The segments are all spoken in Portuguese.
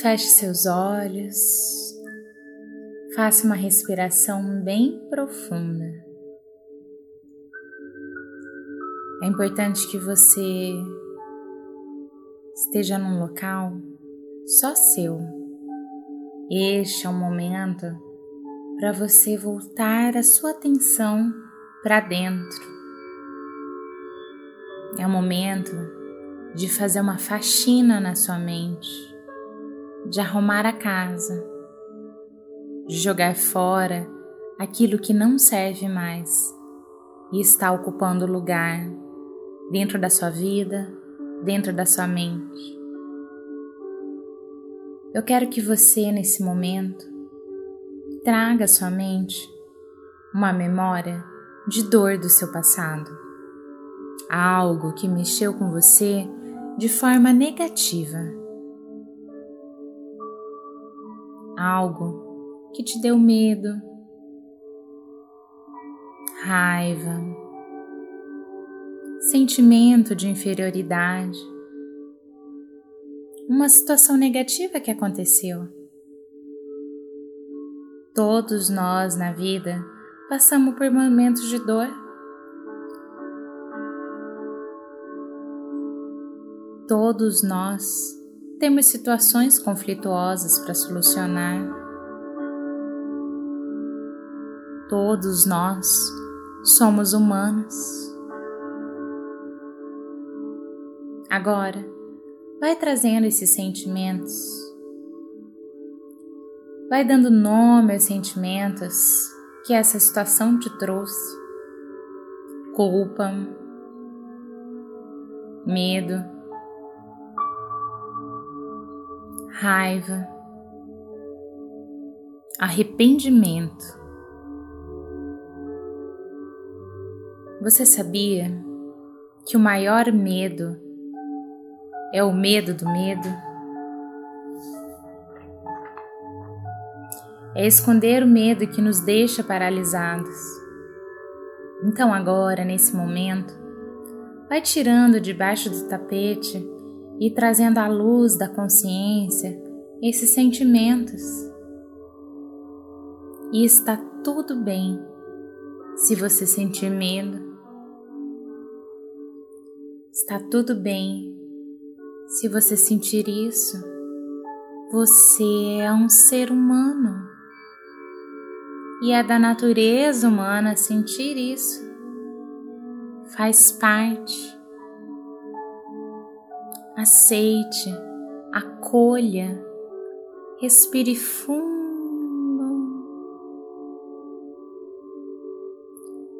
Feche seus olhos, faça uma respiração bem profunda. É importante que você esteja num local só seu. Este é o momento para você voltar a sua atenção para dentro. É o momento de fazer uma faxina na sua mente de arrumar a casa, de jogar fora aquilo que não serve mais e está ocupando lugar dentro da sua vida, dentro da sua mente. Eu quero que você, nesse momento, traga à sua mente uma memória de dor do seu passado, algo que mexeu com você de forma negativa algo que te deu medo, raiva, sentimento de inferioridade, uma situação negativa que aconteceu. Todos nós na vida passamos por momentos de dor. Todos nós temos situações conflituosas para solucionar. Todos nós somos humanos. Agora, vai trazendo esses sentimentos, vai dando nome aos sentimentos que essa situação te trouxe: culpa, medo raiva, arrependimento. Você sabia que o maior medo é o medo do medo? É esconder o medo que nos deixa paralisados. Então, agora, nesse momento, vai tirando debaixo do tapete e trazendo à luz da consciência esses sentimentos. E está tudo bem se você sentir medo. Está tudo bem se você sentir isso. Você é um ser humano e é da natureza humana sentir isso. Faz parte aceite, acolha, respire fundo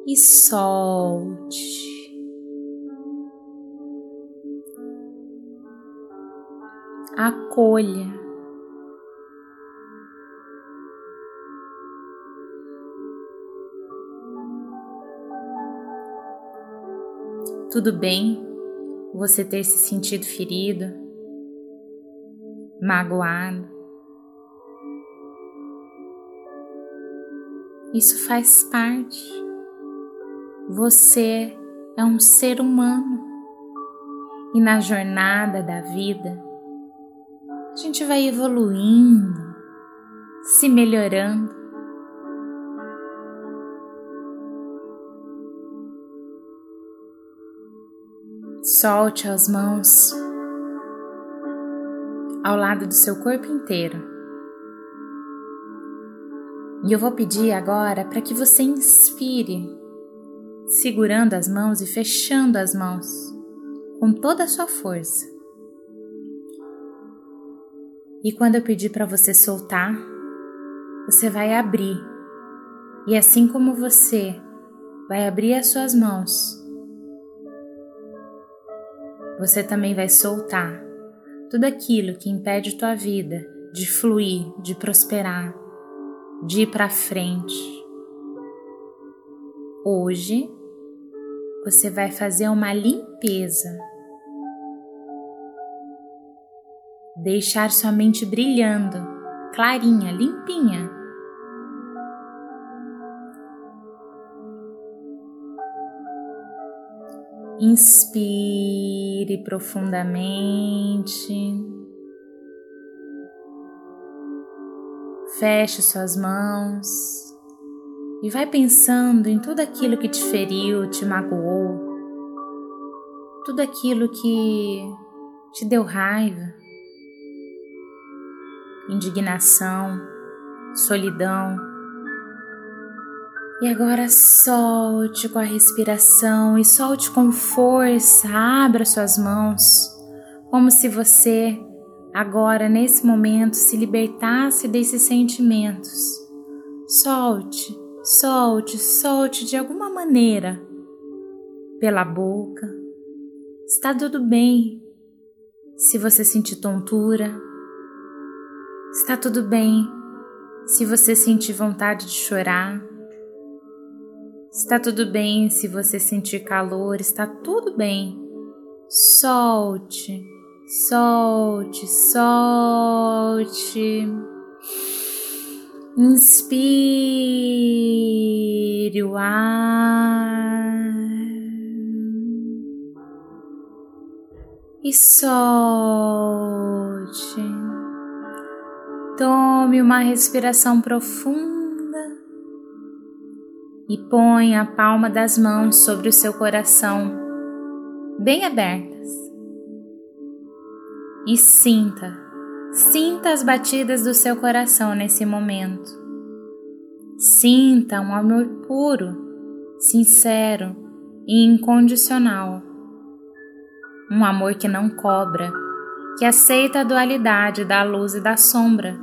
e solte. Acolha. Tudo bem você ter se sentido ferido, magoado. Isso faz parte. Você é um ser humano e na jornada da vida a gente vai evoluindo, se melhorando. Solte as mãos ao lado do seu corpo inteiro. E eu vou pedir agora para que você inspire, segurando as mãos e fechando as mãos com toda a sua força. E quando eu pedir para você soltar, você vai abrir. E assim como você vai abrir as suas mãos, você também vai soltar tudo aquilo que impede tua vida de fluir, de prosperar, de ir para frente. Hoje você vai fazer uma limpeza. Deixar sua mente brilhando, clarinha, limpinha Inspire profundamente. Feche suas mãos e vai pensando em tudo aquilo que te feriu, te magoou, tudo aquilo que te deu raiva, indignação, solidão. E agora solte com a respiração e solte com força, abra suas mãos, como se você agora, nesse momento, se libertasse desses sentimentos. Solte, solte, solte de alguma maneira. Pela boca. Está tudo bem. Se você sentir tontura, está tudo bem. Se você sentir vontade de chorar, está tudo bem. Se você sentir calor, está tudo bem. Solte solte, solte. Inspire o ar e solte. Tome uma respiração profunda e põe a palma das mãos sobre o seu coração, bem abertas e sinta, sinta as batidas do seu coração nesse momento. Sinta um amor puro, sincero e incondicional. Um amor que não cobra, que aceita a dualidade da luz e da sombra,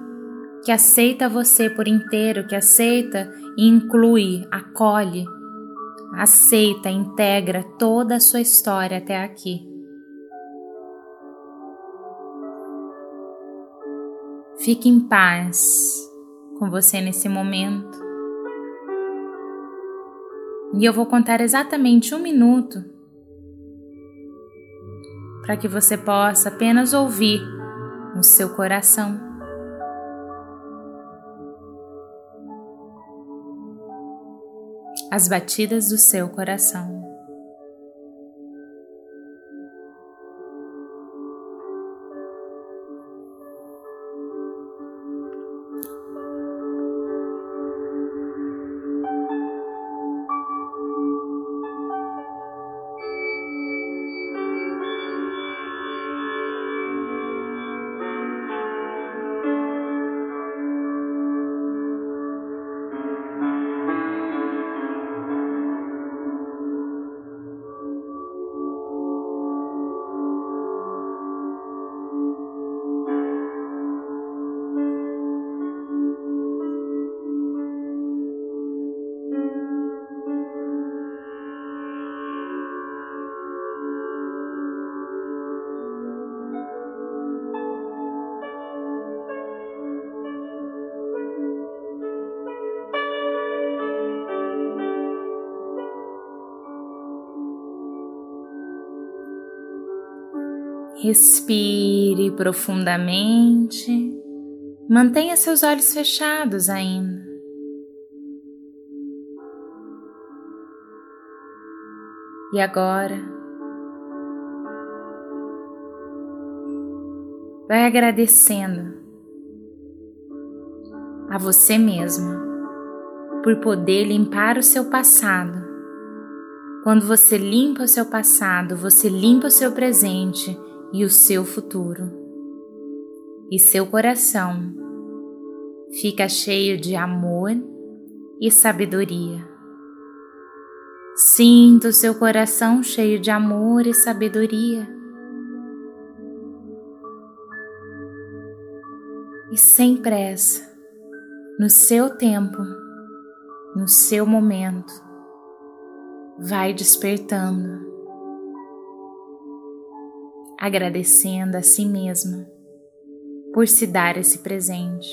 que aceita você por inteiro, que aceita e inclui, acolhe, aceita, integra toda a sua história até aqui. Fique em paz com você nesse momento. E eu vou contar exatamente um minuto para que você possa apenas ouvir o seu coração. As batidas do seu coração. Respire profundamente. Mantenha seus olhos fechados ainda. E agora, vai agradecendo a você mesmo por poder limpar o seu passado. Quando você limpa o seu passado, você limpa o seu presente e o seu futuro. E seu coração fica cheio de amor e sabedoria. Sinta o seu coração cheio de amor e sabedoria. E sem pressa, no seu tempo, no seu momento, vai despertando agradecendo a si mesma por se dar esse presente.